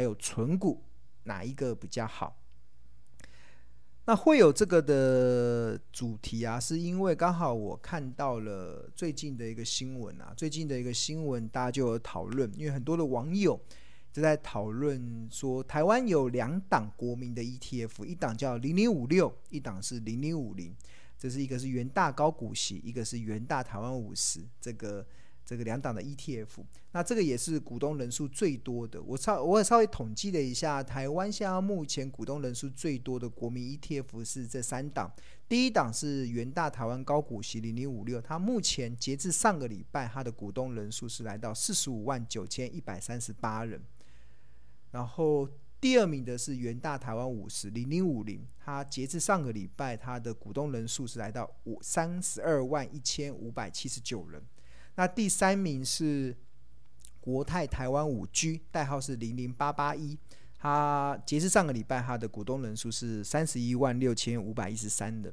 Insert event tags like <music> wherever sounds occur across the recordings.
还有存股哪一个比较好？那会有这个的主题啊，是因为刚好我看到了最近的一个新闻啊，最近的一个新闻大家就有讨论，因为很多的网友就在讨论说，台湾有两档国民的 ETF，一档叫零零五六，一档是零零五零。这是一个是元大高股息，一个是元大台湾五十，这个这个两档的 ETF，那这个也是股东人数最多的。我稍我也稍微统计了一下，台湾现在目前股东人数最多的国民 ETF 是这三档。第一档是元大台湾高股息零零五六，它目前截至上个礼拜，它的股东人数是来到四十五万九千一百三十八人，然后。第二名的是元大台湾五十零零五零，它截至上个礼拜，它的股东人数是来到五三十二万一千五百七十九人。那第三名是国泰台湾五 G，代号是零零八八一，它截至上个礼拜，它的股东人数是三十一万六千五百一十三人。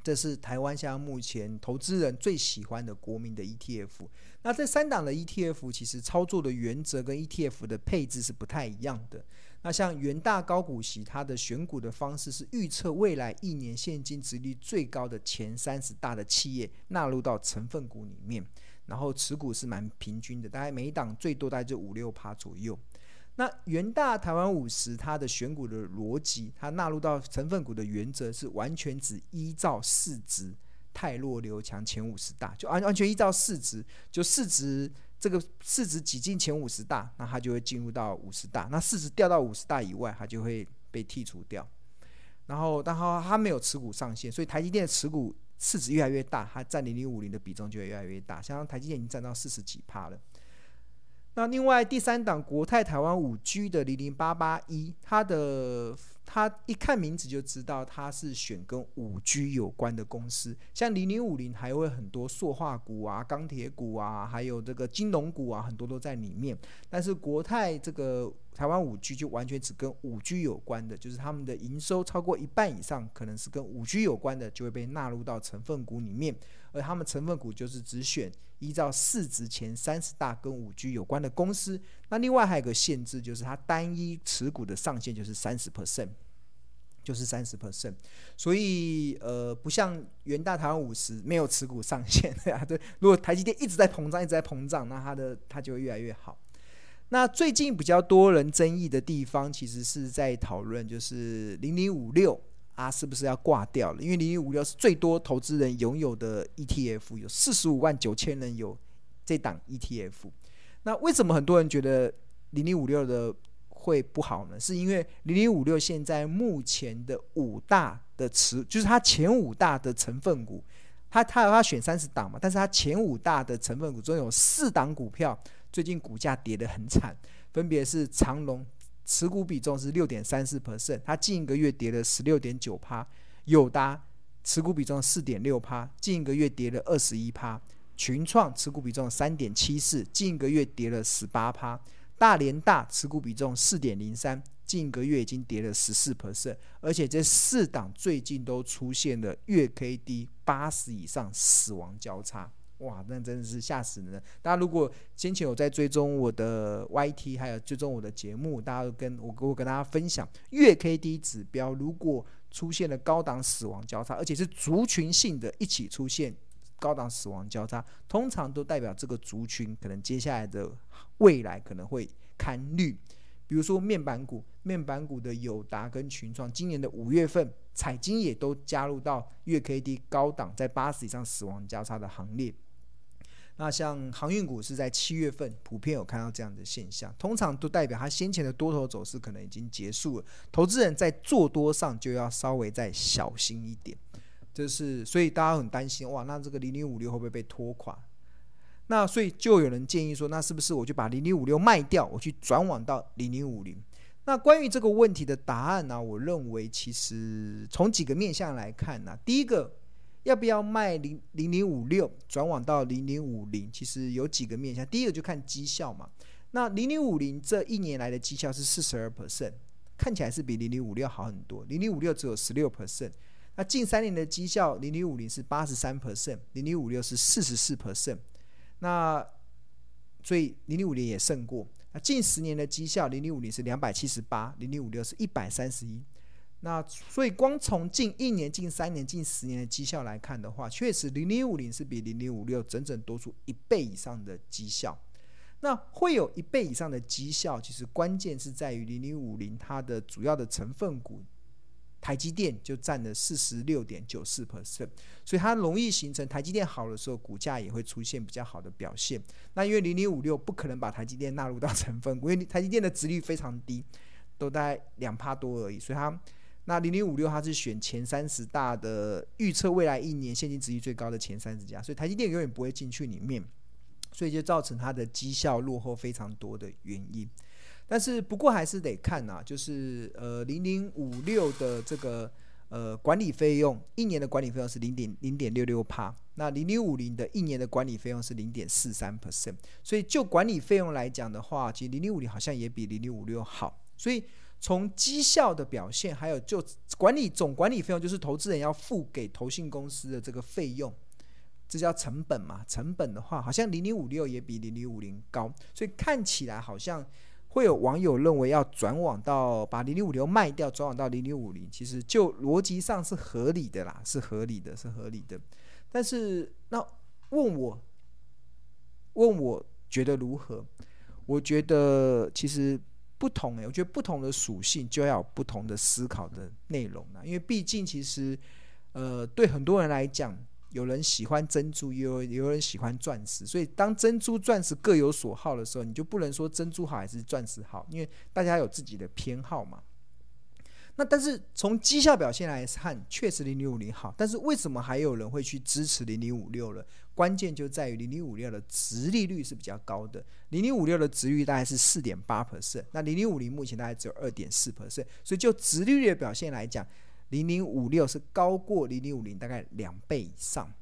这是台湾现在目前投资人最喜欢的国民的 ETF。那这三档的 ETF 其实操作的原则跟 ETF 的配置是不太一样的。那像元大高股息，它的选股的方式是预测未来一年现金殖利率最高的前三十大的企业纳入到成分股里面，然后持股是蛮平均的，大概每一档最多大概就五六趴左右。那元大台湾五十，它的选股的逻辑，它纳入到成分股的原则是完全只依照市值泰弱留强前五十大，就完完全依照市值，就市值。这个市值挤进前五十大，那它就会进入到五十大。那市值掉到五十大以外，它就会被剔除掉。然后，然后它没有持股上限，所以台积电的持股市值越来越大，它占零零五零的比重就会越来越大。像台积电已经占到四十几趴了。那另外第三档国泰台湾五 G 的零零八八一，它的。他一看名字就知道他是选跟五 G 有关的公司，像零零五零还会很多塑化股啊、钢铁股啊，还有这个金融股啊，很多都在里面。但是国泰这个台湾五 G 就完全只跟五 G 有关的，就是他们的营收超过一半以上，可能是跟五 G 有关的，就会被纳入到成分股里面。而他们成分股就是只选依照市值前三十大跟五 G 有关的公司。那另外还有个限制，就是它单一持股的上限就是三十 percent，就是三十 percent。所以呃，不像元大台湾五十没有持股上限，<laughs> 对啊，对。如果台积电一直在膨胀，一直在膨胀，那它的它就会越来越好。那最近比较多人争议的地方，其实是在讨论就是零零五六。啊，是不是要挂掉了？因为零零五六是最多投资人拥有的 ETF，有四十五万九千人有这档 ETF。那为什么很多人觉得零零五六的会不好呢？是因为零零五六现在目前的五大的持，就是它前五大的成分股，它它它选三十档嘛，但是它前五大的成分股中有四档股票最近股价跌得很惨，分别是长荣。持股比重是六点三四 percent，它近一个月跌了十六点九趴。友达持股比重四点六趴，近一个月跌了二十一趴。群创持股比重三点七四，近一个月跌了十八趴。大连大持股比重四点零三，近一个月已经跌了十四 percent，而且这四档最近都出现了月 K D 八十以上死亡交叉。哇，那真的是吓死人！大家如果先前有在追踪我的 YT，还有追踪我的节目，大家都跟我我跟大家分享，月 KD 指标如果出现了高档死亡交叉，而且是族群性的一起出现高档死亡交叉，通常都代表这个族群可能接下来的未来可能会看绿。比如说面板股，面板股的友达跟群创，今年的五月份，彩晶也都加入到月 KD 高档在八十以上死亡交叉的行列。那像航运股是在七月份普遍有看到这样的现象，通常都代表它先前的多头走势可能已经结束了，投资人在做多上就要稍微再小心一点。就是所以大家很担心哇，那这个零零五六会不会被拖垮？那所以就有人建议说，那是不是我就把零零五六卖掉，我去转往到零零五零？那关于这个问题的答案呢、我认为其实从几个面向来看呢、第一个。要不要卖零零零五六转往到零零五零？其实有几个面向。第一个就看绩效嘛。那零零五零这一年来的绩效是四十二 percent，看起来是比零零五六好很多。零零五六只有十六 percent。那近三年的绩效，零零五零是八十三 percent，零零五六是四十四 percent。那所以零零五零也胜过。那近十年的绩效，零零五零是两百七十八，零零五六是一百三十一。那所以光从近一年、近三年、近十年的绩效来看的话，确实零零五零是比零零五六整整多出一倍以上的绩效。那会有一倍以上的绩效，其实关键是在于零零五零它的主要的成分股，台积电就占了四十六点九四 percent，所以它容易形成台积电好的时候，股价也会出现比较好的表现。那因为零零五六不可能把台积电纳入到成分股，<laughs> 因为台积电的值率非常低，都大概两趴多而已，所以它。那零零五六它是选前三十大的预测未来一年现金值率最高的前三十家，所以台积电永远不会进去里面，所以就造成它的绩效落后非常多的原因。但是不过还是得看呐、啊，就是呃零零五六的这个呃管理费用，一年的管理费用是零点零点六六趴，那零零五零的一年的管理费用是零点四三 percent，所以就管理费用来讲的话，其实零零五零好像也比零零五六好，所以。从绩效的表现，还有就管理总管理费用，就是投资人要付给投信公司的这个费用，这叫成本嘛？成本的话，好像零零五六也比零零五零高，所以看起来好像会有网友认为要转网到把零零五六卖掉，转网到零零五零，其实就逻辑上是合理的啦，是合理的，是合理的。但是那问我，问我觉得如何？我觉得其实。不同诶，我觉得不同的属性就要有不同的思考的内容啦。因为毕竟其实，呃，对很多人来讲，有人喜欢珍珠，也有有人喜欢钻石，所以当珍珠、钻石各有所好的时候，你就不能说珍珠好还是钻石好，因为大家有自己的偏好嘛。那但是从绩效表现来看，确实零零五零好，但是为什么还有人会去支持零零五六了？关键就在于零零五六的殖利率是比较高的，零零五六的殖利率大概是四点八 percent，那零零五零目前大概只有二点四 percent，所以就殖利率的表现来讲，零零五六是高过零零五零大概两倍以上。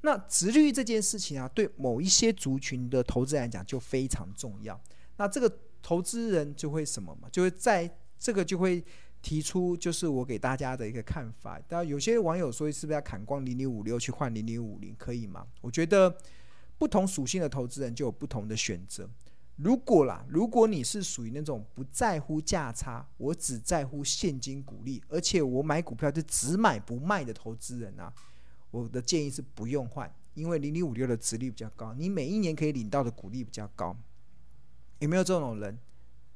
那值率这件事情啊，对某一些族群的投资人来讲就非常重要。那这个投资人就会什么嘛？就会在这个就会。提出就是我给大家的一个看法，当然有些网友说是不是要砍光零零五六去换零零五零，可以吗？我觉得不同属性的投资人就有不同的选择。如果啦，如果你是属于那种不在乎价差，我只在乎现金股利，而且我买股票就只买不卖的投资人啊，我的建议是不用换，因为零零五六的值率比较高，你每一年可以领到的股利比较高。有没有这种人？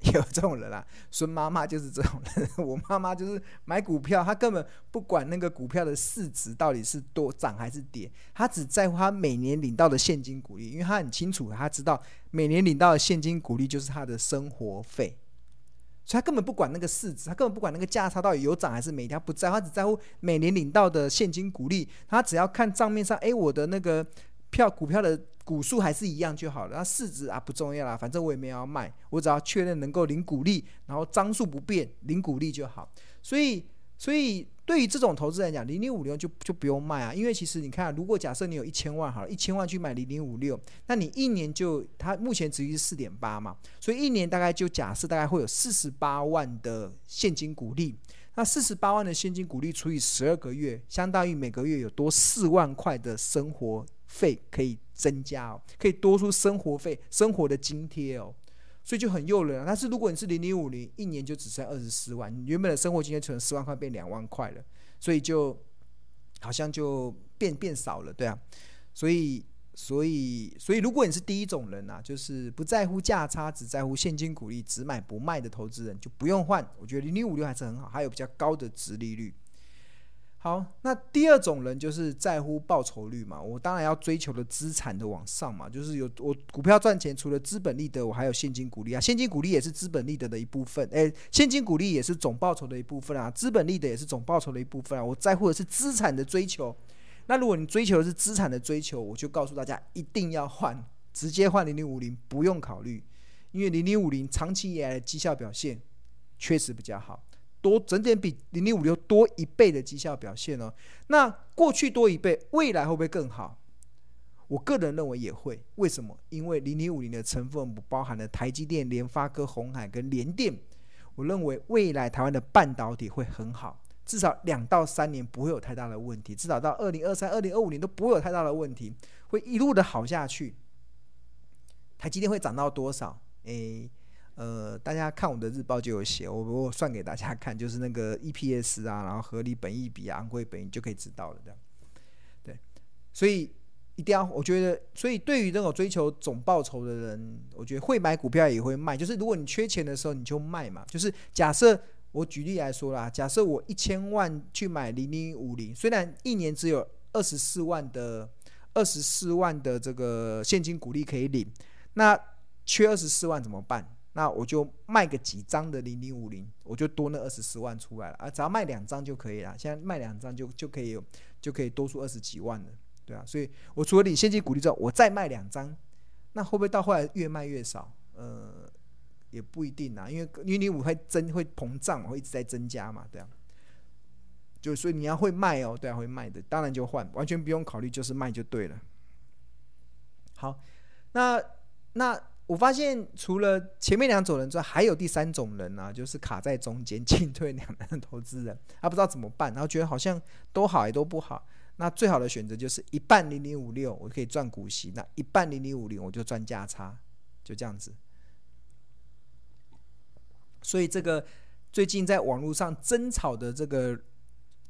<laughs> 有这种人啊，孙妈妈就是这种人。<laughs> 我妈妈就是买股票，她根本不管那个股票的市值到底是多涨还是跌，她只在乎她每年领到的现金股利，因为她很清楚，她知道每年领到的现金股利就是她的生活费，所以她根本不管那个市值，她根本不管那个价差到底有涨还是没，她不在乎，她只在乎每年领到的现金股利。她只要看账面上，哎，我的那个票股票的。股数还是一样就好了，那市值啊不重要啦，反正我也没有要卖，我只要确认能够领股利，然后张数不变，领股利就好。所以，所以对于这种投资来讲，零零五六就就不用卖啊，因为其实你看，如果假设你有一千万好了，一千万去买零零五六，那你一年就它目前殖利率是四点八嘛，所以一年大概就假设大概会有四十八万的现金股利，那四十八万的现金股利除以十二个月，相当于每个月有多四万块的生活费可以增加哦，可以多出生活费、生活的津贴哦，所以就很诱人啊。但是如果你是零零五零，一年就只剩二十四万，你原本的生活津贴存十万块变两万块了，所以就好像就变变少了，对啊。所以，所以，所以，如果你是第一种人啊，就是不在乎价差，只在乎现金股利，只买不卖的投资人，就不用换。我觉得零零五六还是很好，还有比较高的殖利率。好，那第二种人就是在乎报酬率嘛，我当然要追求的资产的往上嘛，就是有我股票赚钱，除了资本利得，我还有现金股利啊，现金股利也是资本利得的一部分，诶，现金股利也是总报酬的一部分啊，资本利得也是总报酬的一部分啊，我在乎的是资产的追求。那如果你追求的是资产的追求，我就告诉大家一定要换，直接换零零五零，不用考虑，因为零零五零长期以来的绩效表现确实比较好。多整点比零零五六多一倍的绩效表现哦，那过去多一倍，未来会不会更好？我个人认为也会。为什么？因为零零五零的成分不包含了台积电、联发科、鸿海跟联电。我认为未来台湾的半导体会很好，至少两到三年不会有太大的问题，至少到二零二三、二零二五年都不会有太大的问题，会一路的好下去。台积电会涨到多少？诶。呃，大家看我的日报就有写，我我算给大家看，就是那个 EPS 啊，然后合理本益比啊，昂贵本益就可以知道了，这样。对，所以一定要，我觉得，所以对于那种追求总报酬的人，我觉得会买股票也会卖，就是如果你缺钱的时候你就卖嘛。就是假设我举例来说啦，假设我一千万去买零零五零，虽然一年只有二十四万的二十四万的这个现金股利可以领，那缺二十四万怎么办？那我就卖个几张的零零五零，我就多那二十四万出来了啊！只要卖两张就可以了，现在卖两张就就可以，就可以多出二十几万了，对啊。所以我除了领现金鼓励之后，我再卖两张，那会不会到后来越卖越少？呃，也不一定啊，因为零零五会增会膨胀，会一直在增加嘛，对啊。就所以你要会卖哦，对啊，会卖的，当然就换，完全不用考虑，就是卖就对了。好，那那。我发现除了前面两种人之外，还有第三种人呢、啊，就是卡在中间进退两难的投资人，他不知道怎么办，然后觉得好像都好也都不好。那最好的选择就是一半零零五六，我可以赚股息；那一半零零五零，我就赚价差，就这样子。所以这个最近在网络上争吵的这个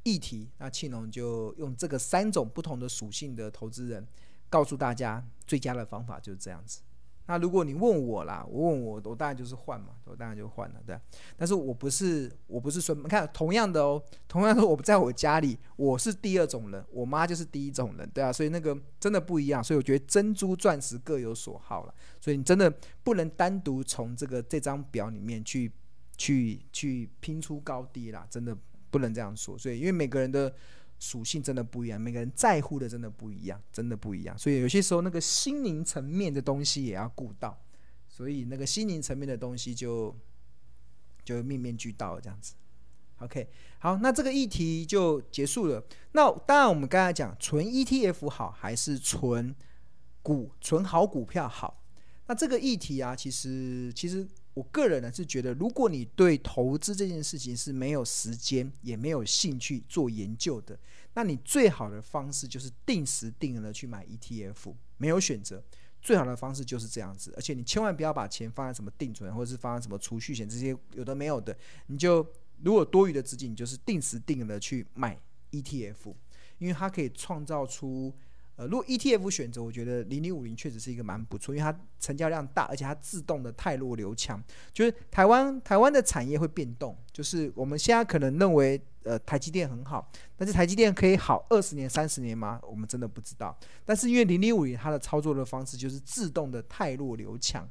议题，那庆农就用这个三种不同的属性的投资人，告诉大家最佳的方法就是这样子。那如果你问我啦，我问我，我当然就是换嘛，我当然就换了，对。但是我不是，我不是说，你看同样的哦，同样的，我在我家里，我是第二种人，我妈就是第一种人，对啊，所以那个真的不一样，所以我觉得珍珠钻石各有所好了，所以你真的不能单独从这个这张表里面去去去拼出高低啦，真的不能这样说，所以因为每个人的。属性真的不一样，每个人在乎的真的不一样，真的不一样。所以有些时候那个心灵层面的东西也要顾到，所以那个心灵层面的东西就就面面俱到这样子。OK，好，那这个议题就结束了。那当然我们刚才讲纯 ETF 好还是纯股纯好股票好？那这个议题啊，其实其实。我个人呢是觉得，如果你对投资这件事情是没有时间也没有兴趣做研究的，那你最好的方式就是定时定额去买 ETF，没有选择，最好的方式就是这样子。而且你千万不要把钱放在什么定存或者是放在什么储蓄险这些有的没有的，你就如果多余的资金，你就是定时定额的去买 ETF，因为它可以创造出。呃，如果 ETF 选择，我觉得零零五零确实是一个蛮不错，因为它成交量大，而且它自动的太弱流强。就是台湾台湾的产业会变动，就是我们现在可能认为呃台积电很好，但是台积电可以好二十年、三十年吗？我们真的不知道。但是因为零零五零它的操作的方式就是自动的太弱流强，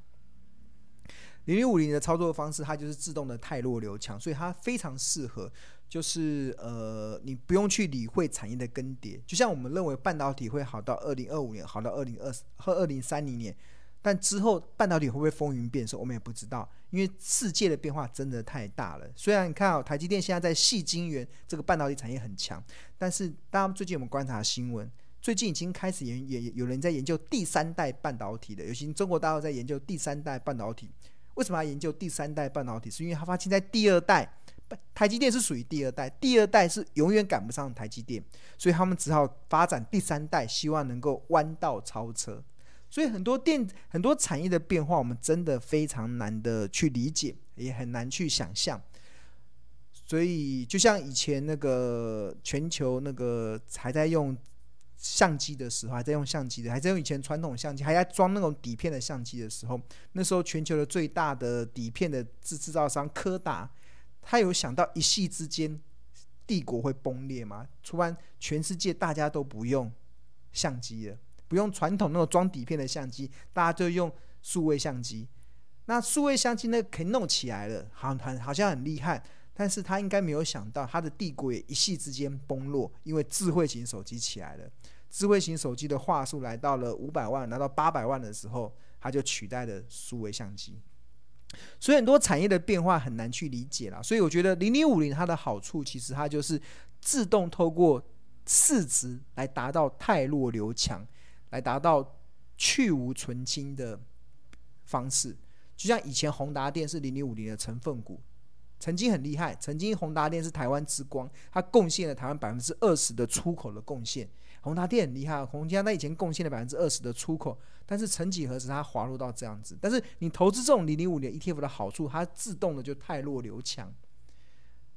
零零五零的操作方式它就是自动的泰弱流强，所以它非常适合。就是呃，你不用去理会产业的更迭，就像我们认为半导体会好到二零二五年，好到二零二和二零三零年，但之后半导体会不会风云变色，我们也不知道，因为世界的变化真的太大了。虽然你看啊，台积电现在在细晶圆这个半导体产业很强，但是大家最近我们观察新闻，最近已经开始研研有人在研究第三代半导体的，尤其中国大陆在研究第三代半导体。为什么要研究第三代半导体？是因为他发现，在第二代。台积电是属于第二代，第二代是永远赶不上台积电，所以他们只好发展第三代，希望能够弯道超车。所以很多电很多产业的变化，我们真的非常难的去理解，也很难去想象。所以就像以前那个全球那个还在用相机的时候，还在用相机的，还在用以前传统相机，还在装那种底片的相机的时候，那时候全球的最大的底片的制制造商柯达。他有想到一夕之间帝国会崩裂吗？突然全世界大家都不用相机了，不用传统那种装底片的相机，大家就用数位相机。那数位相机那可以弄起来了，好很好像很厉害。但是他应该没有想到，他的帝国也一夕之间崩落，因为智慧型手机起来了。智慧型手机的话术来到了五百万，拿到八百万的时候，他就取代了数位相机。所以很多产业的变化很难去理解啦，所以我觉得零零五零它的好处，其实它就是自动透过市值来达到泰弱留强，来达到去无存菁的方式。就像以前宏达电是零零五零的成分股，曾经很厉害，曾经宏达电是台湾之光，它贡献了台湾百分之二十的出口的贡献。宏达电很厉害，宏达电以前贡献了百分之二十的出口，但是曾几何时它滑落到这样子？但是你投资这种零零五零 ETF 的好处，它自动的就太弱留强。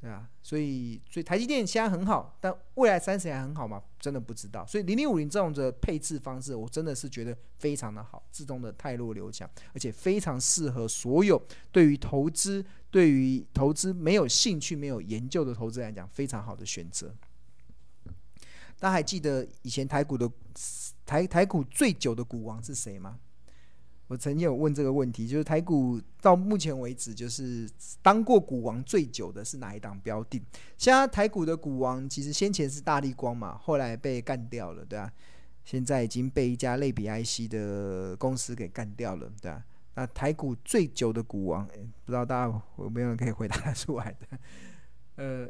对啊，所以所以台积电现在很好，但未来三十年还很好吗？真的不知道。所以零零五零这种的配置方式，我真的是觉得非常的好，自动的泰弱留强，而且非常适合所有对于投资、对于投资没有兴趣、没有研究的投资来讲，非常好的选择。大家还记得以前台股的台台股最久的股王是谁吗？我曾经有问这个问题，就是台股到目前为止，就是当过股王最久的是哪一档标的？现在台股的股王其实先前是大力光嘛，后来被干掉了，对啊，现在已经被一家类比 IC 的公司给干掉了，对啊。那台股最久的股王，不知道大家有没有人可以回答出来的？呃，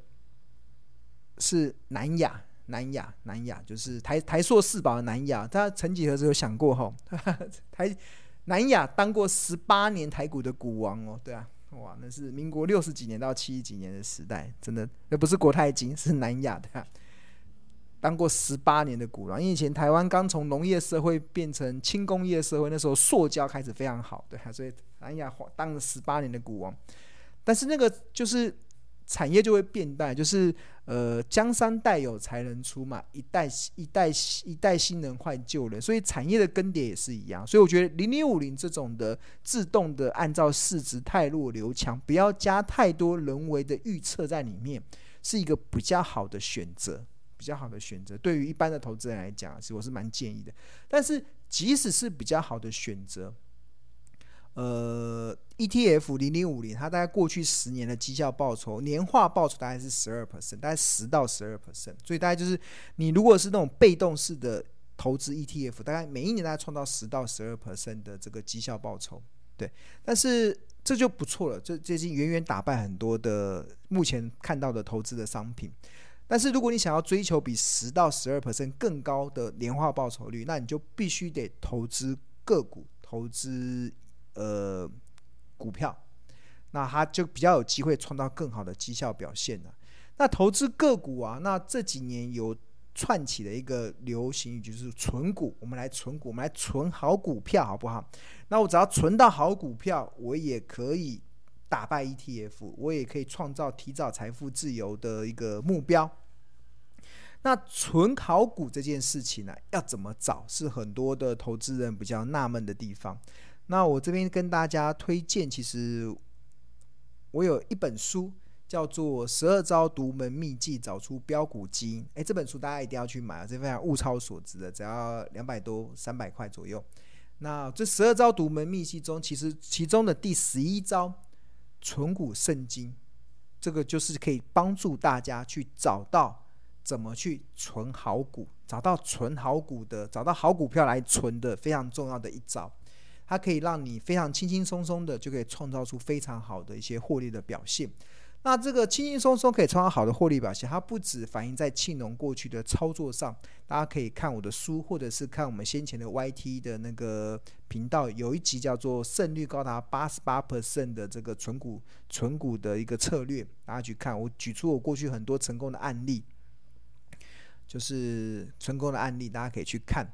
是南亚，南亚，南亚，就是台台硕四宝的南亚。大家曾几何时有想过吼，<laughs> 台？南亚当过十八年台股的股王哦，对啊，哇，那是民国六十几年到七十几年的时代，真的，那不是国泰金，是南亚的，当过十八年的股王。因为以前台湾刚从农业社会变成轻工业社会，那时候塑胶开始非常好，对啊，所以南亚当了十八年的股王。但是那个就是。产业就会变淡，就是呃，江山代有才人出嘛，一代一代一代新人换旧人，所以产业的更迭也是一样。所以我觉得零零五零这种的自动的按照市值汰弱留强，不要加太多人为的预测在里面，是一个比较好的选择，比较好的选择。对于一般的投资人来讲，其实我是蛮建议的。但是即使是比较好的选择。呃，ETF 零零五零，它大概过去十年的绩效报酬年化报酬大概是十二 percent，大概十到十二 percent，所以大概就是你如果是那种被动式的投资 ETF，大概每一年大概创造十到十二 percent 的这个绩效报酬，对，但是这就不错了，这这已经远远打败很多的目前看到的投资的商品。但是如果你想要追求比十到十二 percent 更高的年化报酬率，那你就必须得投资个股，投资。呃，股票，那它就比较有机会创造更好的绩效表现了。那投资个股啊，那这几年有串起的一个流行语就是存股。我们来存股，我们来存好股票，好不好？那我只要存到好股票，我也可以打败 ETF，我也可以创造提早财富自由的一个目标。那存好股这件事情呢、要怎么找？是很多的投资人比较纳闷的地方。那我这边跟大家推荐，其实我有一本书叫做《十二招独门秘技找出标股基因》。哎，这本书大家一定要去买啊，这非常物超所值的，只要两百多、三百块左右。那这十二招独门秘技中，其实其中的第十一招“存股圣经”，这个就是可以帮助大家去找到怎么去存好股，找到存好股的，找到好股票来存的非常重要的一招。它可以让你非常轻轻松松的就可以创造出非常好的一些获利的表现。那这个轻轻松松可以创造好的获利表现，它不止反映在庆农过去的操作上，大家可以看我的书，或者是看我们先前的 YT 的那个频道，有一集叫做“胜率高达八十八 percent 的这个存股存股的一个策略”，大家去看。我举出我过去很多成功的案例，就是成功的案例，大家可以去看。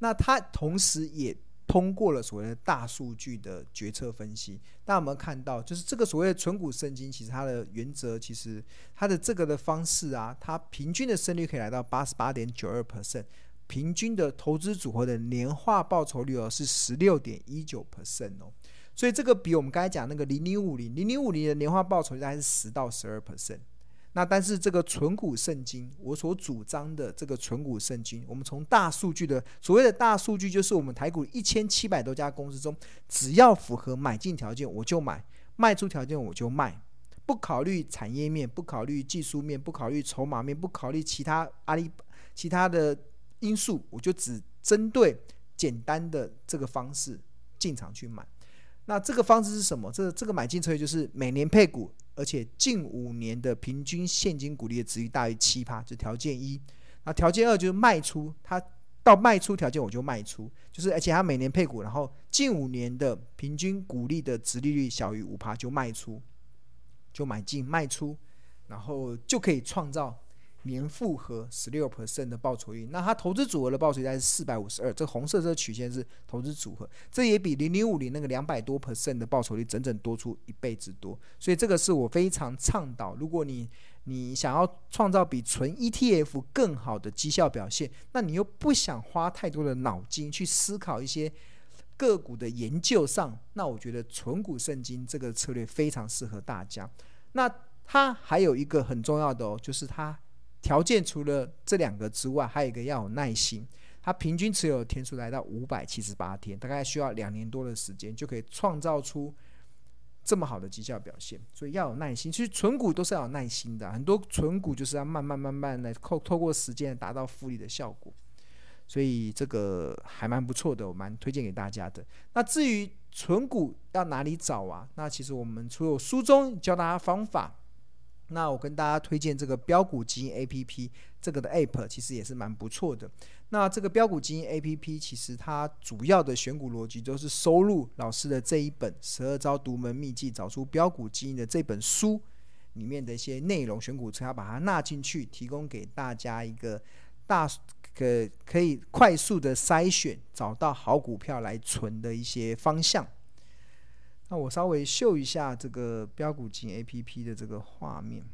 那它同时也。通过了所谓的大数据的决策分析，大家有没有看到？就是这个所谓的存股圣经，其实它的原则，其实它的这个的方式啊，它平均的胜率可以来到八十八点九二 percent，平均的投资组合的年化报酬率哦是十六点一九 percent 哦，所以这个比我们刚才讲那个零零五零零零五零的年化报酬率大概是十到十二 percent。那但是这个存股圣经，我所主张的这个存股圣经，我们从大数据的所谓的大数据，就是我们台股一千七百多家公司中，只要符合买进条件我就买，卖出条件我就卖，不考虑产业面，不考虑技术面，不考虑筹码面，不考虑其他阿里其他的因素，我就只针对简单的这个方式进场去买。那这个方式是什么？这这个买进策略就是每年配股。而且近五年的平均现金股利的殖利率大于七趴，这条件一。那条件二就是卖出，它到卖出条件我就卖出，就是而且它每年配股，然后近五年的平均股利的殖利率小于五趴就卖出。就买进卖出，然后就可以创造。年复合十六 percent 的报酬率，那它投资组合的报酬率是四百五十二，这红色这个曲线是投资组合，这也比零零五零那个两百多 percent 的报酬率整整多出一倍之多，所以这个是我非常倡导，如果你你想要创造比纯 ETF 更好的绩效表现，那你又不想花太多的脑筋去思考一些个股的研究上，那我觉得存股圣经这个策略非常适合大家。那它还有一个很重要的哦，就是它。条件除了这两个之外，还有一个要有耐心。它平均持有天数来到五百七十八天，大概需要两年多的时间，就可以创造出这么好的绩效表现。所以要有耐心。其实存股都是要有耐心的，很多存股就是要慢慢慢慢来透透过时间达到复利的效果。所以这个还蛮不错的，我蛮推荐给大家的。那至于存股要哪里找啊？那其实我们除了书中教大家方法。那我跟大家推荐这个标股基因 A P P，这个的 App 其实也是蛮不错的。那这个标股基因 A P P 其实它主要的选股逻辑都是收录老师的这一本《十二招独门秘技找出标股基因》的这本书里面的一些内容，选股策略要把它纳进去，提供给大家一个大可可以快速的筛选，找到好股票来存的一些方向。那我稍微秀一下这个标股基因 APP 的这个画面，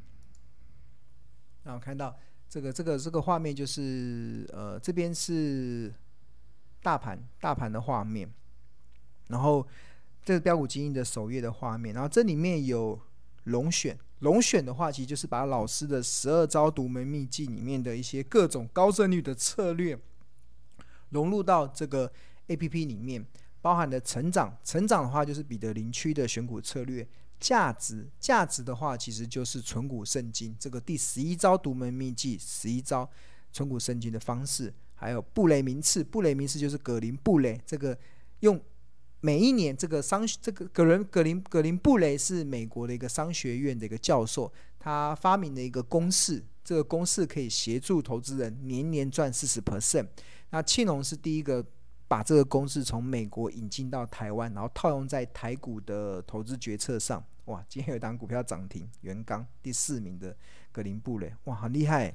那我看到这个这个这个画面就是呃这边是大盘大盘的画面，然后这是标股基因的首页的画面，然后这里面有龙选龙选的话，其实就是把老师的十二招独门秘技里面的一些各种高胜率的策略融入到这个 APP 里面。包含的成长，成长的话就是彼得林区的选股策略；价值，价值的话其实就是存股圣经这个第十一招独门秘技，十一招存股圣经的方式。还有布雷名次，布雷名次就是葛林布雷，这个用每一年这个商这个葛伦葛林葛林布雷是美国的一个商学院的一个教授，他发明的一个公式，这个公式可以协助投资人年年赚四十 percent。那庆隆是第一个。把这个公式从美国引进到台湾，然后套用在台股的投资决策上。哇，今天有一档股票涨停，元刚第四名的格林布雷，哇，很厉害！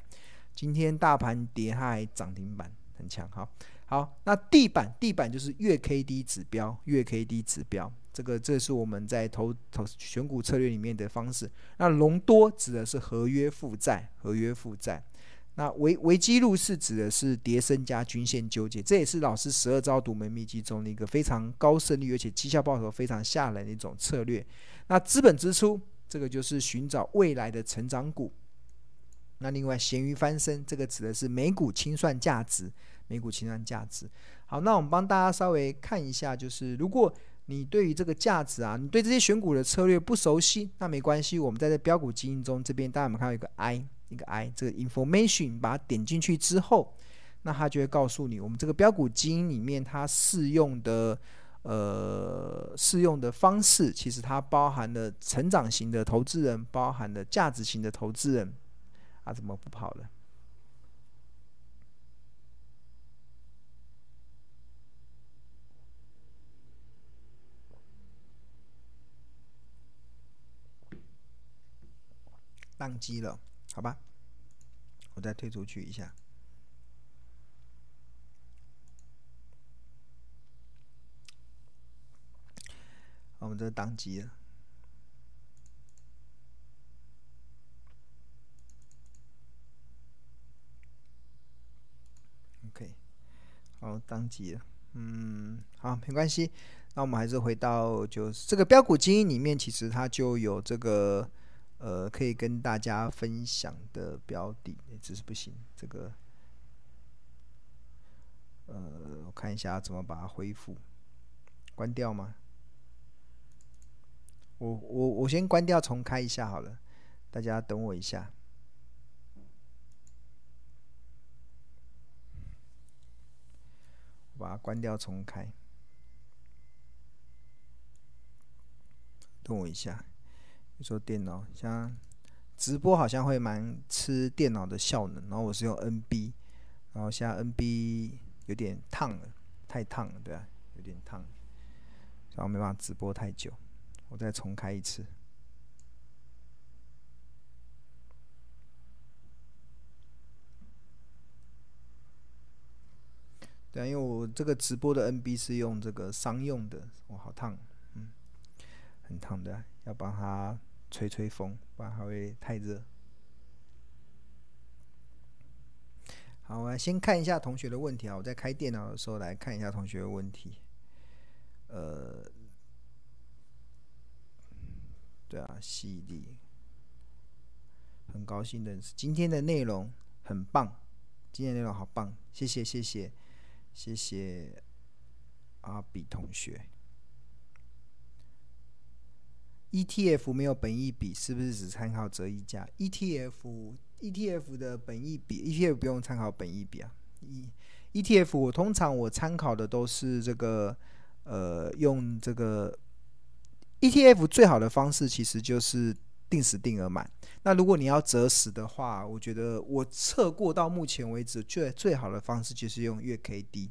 今天大盘跌，它还涨停板，很强。好，好，那地板，地板就是月 K D 指标，月 K D 指标，这个这是我们在投投选股策略里面的方式。那隆多指的是合约负债，合约负债。那维维基路是指的是跌升加均线纠结，这也是老师十二招独门秘籍中的一个非常高胜率，而且绩效报酬非常吓人的一种策略。那资本支出，这个就是寻找未来的成长股。那另外咸鱼翻身，这个指的是每股清算价值，每股清算价值。好，那我们帮大家稍微看一下，就是如果你对于这个价值啊，你对这些选股的策略不熟悉，那没关系，我们在这标股基因中这边，大家有没有看到一个 I？一个 I，这个 information 把它点进去之后，那它就会告诉你，我们这个标股基因里面它适用的呃适用的方式，其实它包含了成长型的投资人，包含了价值型的投资人。啊，怎么不跑了？宕机了。好吧，我再退出去一下。我们这当机了。OK，好，当机了。嗯，好，没关系。那我们还是回到，就是这个标股基因里面，其实它就有这个。呃，可以跟大家分享的标的，只是不行。这个，呃，我看一下怎么把它恢复，关掉吗？我我我先关掉，重开一下好了。大家等我一下，我把它关掉，重开。等我一下。你说电脑像直播好像会蛮吃电脑的效能，然后我是用 NB，然后现在 NB 有点烫了，太烫了，对啊，有点烫，然后没办法直播太久，我再重开一次。对、啊，因为我这个直播的 NB 是用这个商用的，我、好烫，嗯，很烫的，要帮它。吹吹风，不然它会太热。好，我先看一下同学的问题啊，我在开电脑的时候来看一下同学的问题。呃，对啊，犀利，很高兴认识，今天的内容很棒，今天的内容好棒，谢谢谢谢谢谢阿比同学。ETF 没有本益比，是不是只参考折溢价？ETF ETF 的本益比，ETF 不用参考本益比啊。E ETF 我通常我参考的都是这个。呃，用这个 ETF 最好的方式其实就是定时定额买。那如果你要择时的话，我觉得我测过到目前为止最最好的方式就是用月 K D。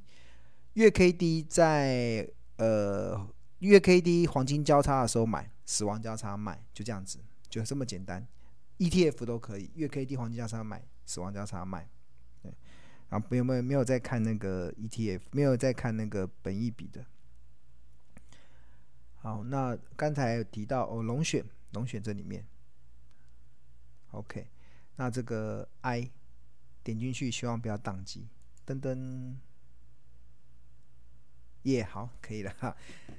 月 K D 在呃月 K D 黄金交叉的时候买，死亡交叉买，就这样子，就这么简单。ETF 都可以，月 K D 黄金交叉买，死亡交叉卖。对，然后没有没有没有在看那个 ETF，没有在看那个本益比的。好，那刚才提到哦，龙选龙选这里面，OK，那这个 I 点进去，希望不要宕机，噔噔，耶、好，可以了哈。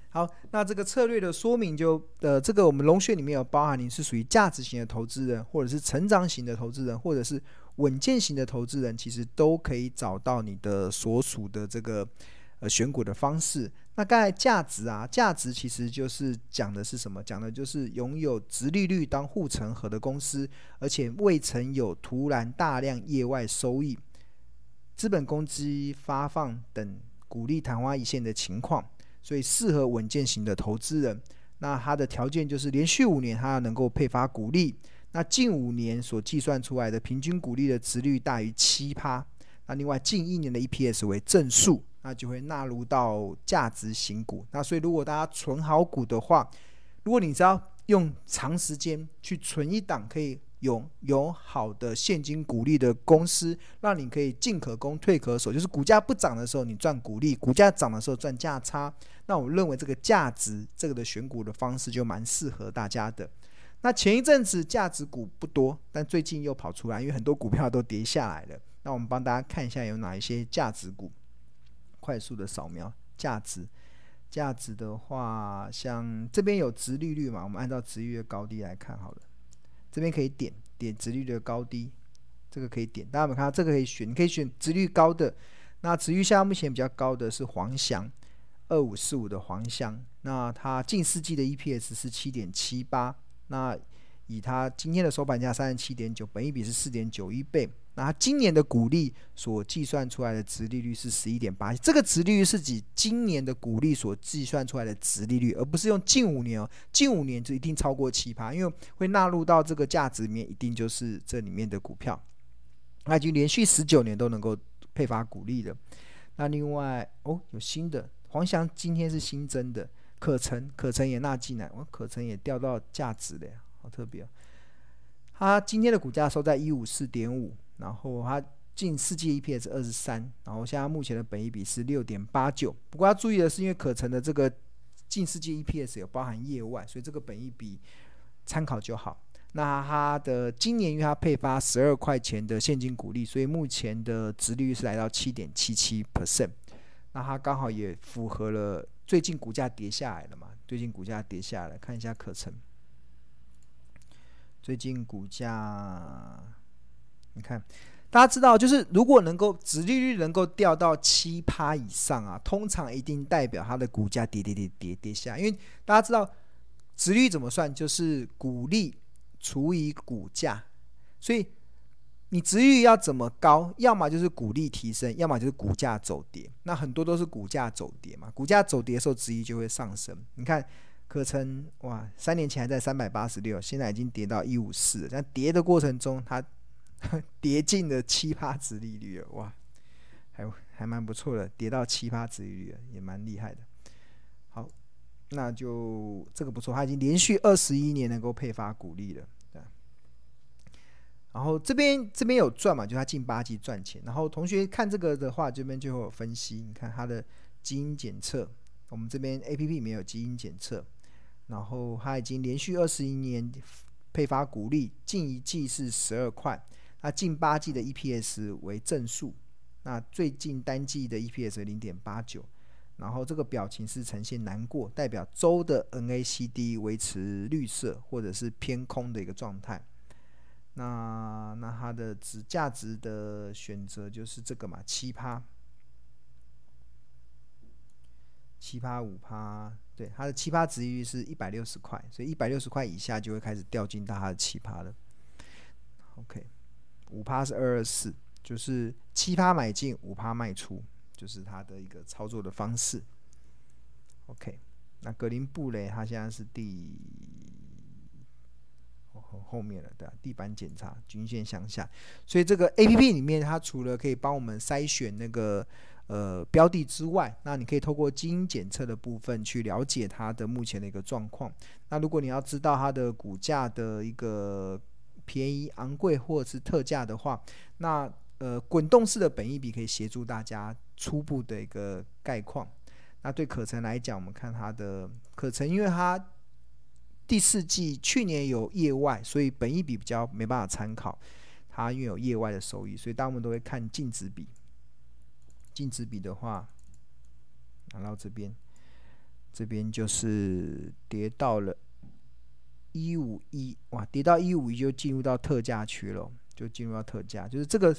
好，那这个策略的说明就呃，这个我们龙穴里面有包含你是属于价值型的投资人，或者是成长型的投资人，或者是稳健型的投资人，其实都可以找到你的所属的这个呃选股的方式。那刚才价值啊，价值其实就是讲的是什么？讲的就是拥有直利率当护城河的公司，而且未曾有突然大量业外收益、资本公积发放等股利昙花一现的情况，所以适合稳健型的投资人。那它的条件就是连续五年它要能够配发股利，那近五年所计算出来的平均股利的殖率大于七趴，那另外近一年的 EPS 为正数。那就会纳入到价值型股。那所以，如果大家存好股的话，如果你只要用长时间去存一档可以有有好的现金股利的公司，让你可以进可攻退可守，就是股价不涨的时候你赚股利，股价涨的时候赚价差。那我认为这个价值这个的选股的方式就蛮适合大家的。那前一阵子价值股不多，但最近又跑出来，因为很多股票都跌下来了。那我们帮大家看一下有哪一些价值股。快速的扫描价值，价值的话，像这边有值利率嘛，我们按照值利率的高低来看好了。这边可以点点值率的高低，这个可以点。大家有看到这个可以选？你可以选值率高的。那殖率现在目前比较高的是黄翔，二五四五的黄翔。那它近四季的 EPS 是七点七八。那以它今天的收盘价三十七点九，本一比是四点九一倍。那今年的股利所计算出来的值利率是十一点八，这个值利率是指今年的股利所计算出来的值利率，而不是用近五年哦。近五年就一定超过七趴，因为会纳入到这个价值里面，一定就是这里面的股票。那已经连续十九年都能够配发股利的。那另外哦，有新的黄翔今天是新增的，可成可成也纳进来，哦，可成也掉到价值了呀，好特别哦。它今天的股价收在一五四点五。然后它近四季 EPS 二十三，然后现在目前的本益比是六点八九。不过要注意的是，因为可成的这个近四季 EPS 有包含业外，所以这个本益比参考就好。那它的今年因为它配发十二块钱的现金股利，所以目前的殖利率是来到七点七七 percent。那它刚好也符合了最近股价跌下来了嘛？最近股价跌下来，看一下可成。最近股价。你看，大家知道，就是如果能够殖利率能够掉到七趴以上啊，通常一定代表它的股价跌跌跌跌跌下。因为大家知道，殖率怎么算？就是股利除以股价。所以你殖率要怎么高？要么就是股利提升，要么就是股价走跌。那很多都是股价走跌嘛，股价走跌的时候，殖率就会上升。你看，可成哇，三年前还在三百八十六，现在已经跌到一五四。但跌的过程中，它 <laughs> 跌进了七八值利率了，哇，还还蛮不错的，跌到七八值利率也蛮厉害的。好，那就这个不错，它已经连续二十一年能够配发股利了。对，然后这边这边有赚嘛，就他近八级赚钱。然后同学看这个的话，这边就会有分析。你看他的基因检测，我们这边 APP 里面有基因检测。然后他已经连续二十一年配发股利，近一季是十二块，那近八季的 EPS 为正数，那最近单季的 EPS 零点八九。然后这个表情是呈现难过，代表周的 NACD 维持绿色或者是偏空的一个状态。那那它的值价值的选择就是这个嘛，七趴，七趴五趴，对，它的七趴值域是一百六十块，所以一百六十块以下就会开始掉进到它的七趴了。OK，五趴是二二四，就是七趴买进，五趴卖出。就是它的一个操作的方式。OK，那格林布雷它现在是第后后面了，对吧？地板检查，均线向下，所以这个 APP 里面它除了可以帮我们筛选那个呃标的之外，那你可以透过基因检测的部分去了解它的目前的一个状况。那如果你要知道它的股价的一个便宜、昂贵或者是特价的话，那呃滚动式的本益比可以协助大家。初步的一个概况，那对可成来讲，我们看它的可成，因为它第四季去年有业外，所以本益比比较没办法参考。它因为有业外的收益，所以大部分都会看净值比。净值比的话，拿到这边，这边就是跌到了一五一，哇，跌到一五一就进入到特价区了，就进入到特价，就是这个。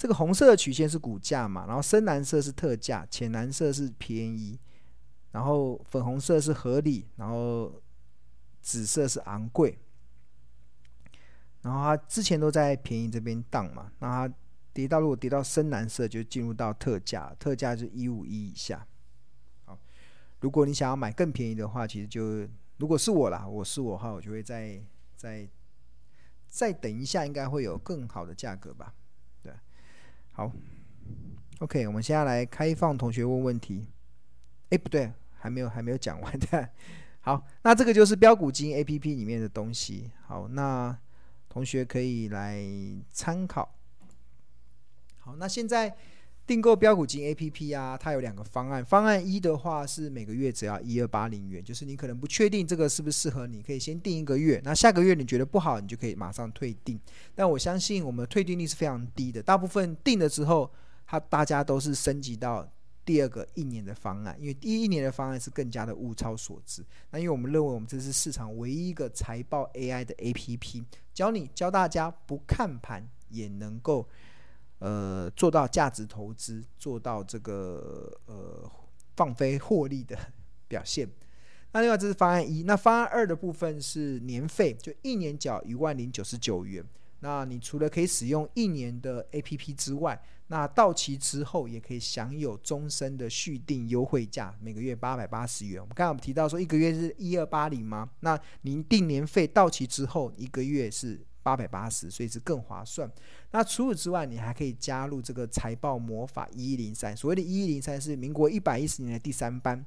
这个红色的曲线是股价嘛，然后深蓝色是特价，浅蓝色是便宜，然后粉红色是合理，然后紫色是昂贵，然后它之前都在便宜这边荡嘛，那它跌到如果跌到深蓝色就进入到特价，特价是一五一以下。好，如果你想要买更便宜的话，其实就如果是我啦，我是我的话，我就会再再再等一下，应该会有更好的价格吧。对好，OK，我们现在来开放同学问问题。哎，不对，还没有，还没有讲完的。<laughs> 好，那这个就是标股金 APP 里面的东西。好，那同学可以来参考。好，那现在。订购标股金 A P P 啊，它有两个方案。方案一的话是每个月只要一二八零元，就是你可能不确定这个是不是适合你，可以先订一个月。那下个月你觉得不好，你就可以马上退订。但我相信我们退订率是非常低的，大部分订了之后，它大家都是升级到第二个一年的方案，因为第一年的方案是更加的物超所值。那因为我们认为我们这是市场唯一一个财报 A I 的 A P P，教你教大家不看盘也能够。呃，做到价值投资，做到这个呃放飞获利的表现。<laughs> 那另外这是方案一，那方案二的部分是年费，就一年缴一万零九十九元。那你除了可以使用一年的 APP 之外，那到期之后也可以享有终身的续订优惠价，每个月八百八十元。我们刚刚我们提到说一个月是一二八零吗？那您订年费到期之后一个月是。八百八十，所以是更划算。那除此之外，你还可以加入这个财报魔法一一零三。所谓的“一一零三”是民国一百一十年的第三班。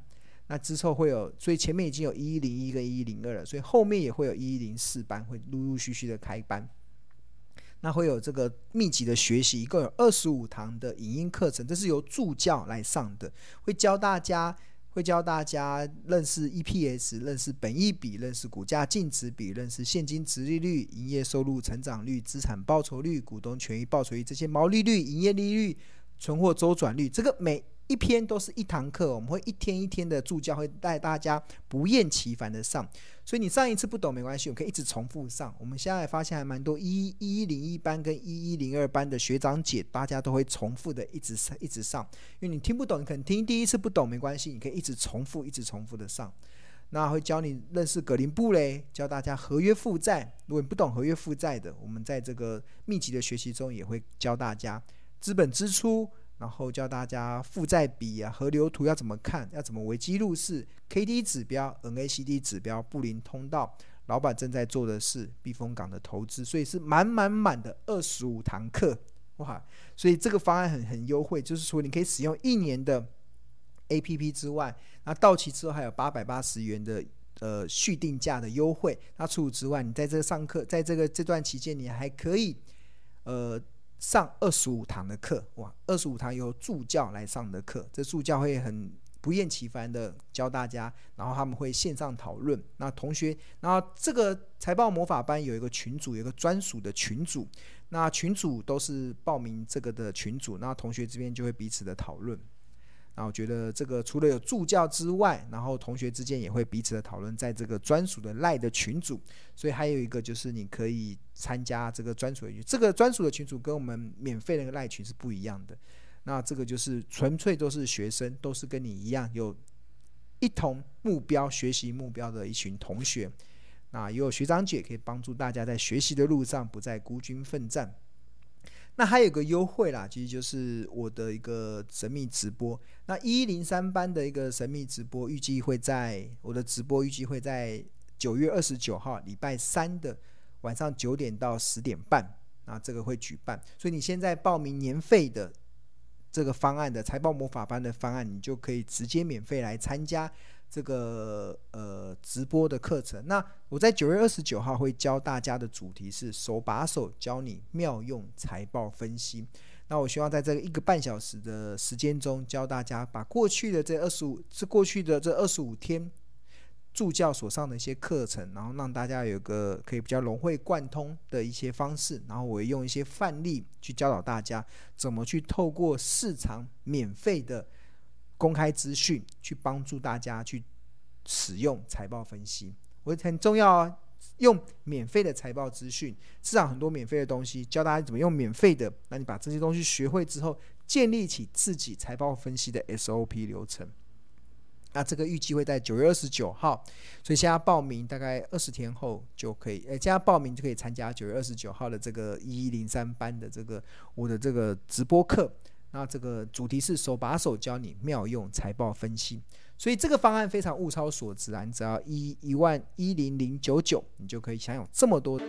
那之后会有，所以前面已经有一一零一跟一一零二了，所以后面也会有一一零四班，会陆陆续续的开班。那会有这个密集的学习，一共有二十五堂的影音课程，这是由助教来上的，会教大家。会教大家认识 EPS，认识本益比，认识股价净值比，认识现金值利率、营业收入成长率、资产报酬率、股东权益报酬率这些毛利率、营业利率、存货周转率，这个每。一篇都是一堂课，我们会一天一天的助教会带大家不厌其烦的上，所以你上一次不懂没关系，我可以一直重复上。我们现在发现还蛮多一一零一班跟一一零二班的学长姐，大家都会重复的一直上一直上，因为你听不懂，你可能听第一次不懂没关系，你可以一直重复一直重复的上。那会教你认识格林布雷，教大家合约负债。如果你不懂合约负债的，我们在这个密集的学习中也会教大家资本支出。然后教大家负债比啊、河流图要怎么看，要怎么危机入市，KD 指标、NACD 指标、布林通道，老板正在做的是避风港的投资，所以是满满满的二十五堂课，哇！所以这个方案很很优惠，就是说你可以使用一年的 APP 之外，那到期之后还有八百八十元的呃续定价的优惠。那除此之外，你在这上课，在这个这段期间，你还可以呃，上二十五堂的课，哇，二十五堂由助教来上的课，这助教会很不厌其烦的教大家，然后他们会线上讨论。那同学，那这个财报魔法班有一个群组，有一个专属的群组，那群组都是报名这个的群组，那同学这边就会彼此的讨论。我觉得这个除了有助教之外，然后同学之间也会彼此的讨论，在这个专属的赖的群组。所以还有一个就是你可以参加这个专属的群，这个专属的群组跟我们免费的那个赖群是不一样的。那这个就是纯粹都是学生，都是跟你一样有一同目标、学习目标的一群同学。那也有学长姐可以帮助大家在学习的路上不再孤军奋战。那还有个优惠啦，其实就是我的一个神秘直播。那一零三班的一个神秘直播，预计会在我的直播预计会在九月二十九号礼拜三的晚上九点到十点半，那这个会举办。所以你现在报名年费的这个方案的财报魔法班的方案，你就可以直接免费来参加。这个呃直播的课程，那我在九月二十九号会教大家的主题是手把手教你妙用财报分析。那我希望在这个一个半小时的时间中，教大家把过去的这二十五，是过去的这二十五天助教所上的一些课程，然后让大家有个可以比较融会贯通的一些方式，然后我用一些范例去教导大家怎么去透过市场免费的。公开资讯去帮助大家去使用财报分析，我很重要啊！用免费的财报资讯，市场很多免费的东西，教大家怎么用免费的。那你把这些东西学会之后，建立起自己财报分析的 SOP 流程。那这个预计会在九月二十九号，所以现在报名大概二十天后就可以，诶，现在报名就可以参加九月二十九号的这个一一零三班的这个我的这个直播课。那这个主题是手把手教你妙用财报分析，所以这个方案非常物超所值啊！你只要一一万一零零九九，你就可以享有这么多。